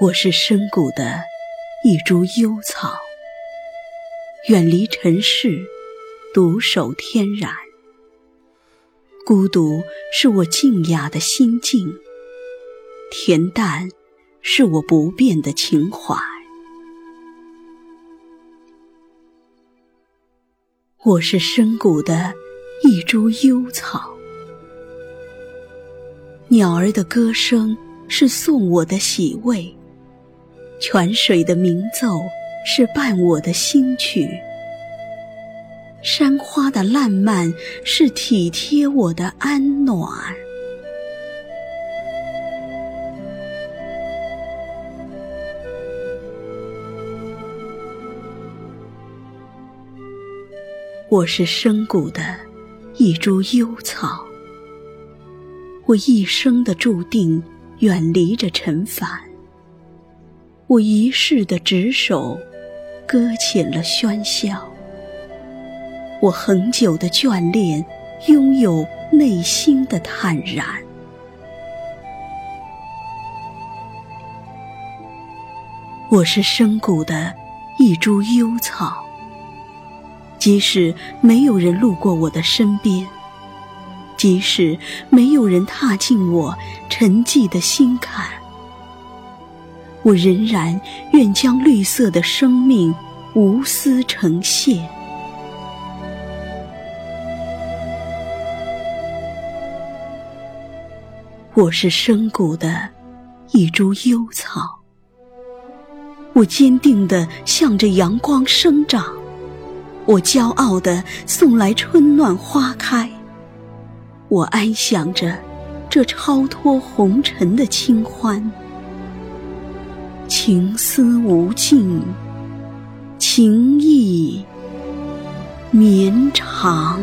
我是深谷的一株幽草，远离尘世，独守天然。孤独是我静雅的心境，恬淡是我不变的情怀。我是深谷的一株幽草，鸟儿的歌声是送我的喜慰。泉水的鸣奏是伴我的心曲，山花的烂漫是体贴我的安暖。我是深谷的一株幽草，我一生的注定远离着尘凡。我一世的执手，搁浅了喧嚣。我恒久的眷恋，拥有内心的坦然。我是深谷的一株幽草，即使没有人路过我的身边，即使没有人踏进我沉寂的心坎。我仍然愿将绿色的生命无私呈现。我是深谷的一株幽草，我坚定地向着阳光生长，我骄傲地送来春暖花开，我安享着这超脱红尘的清欢。情思无尽，情意绵长。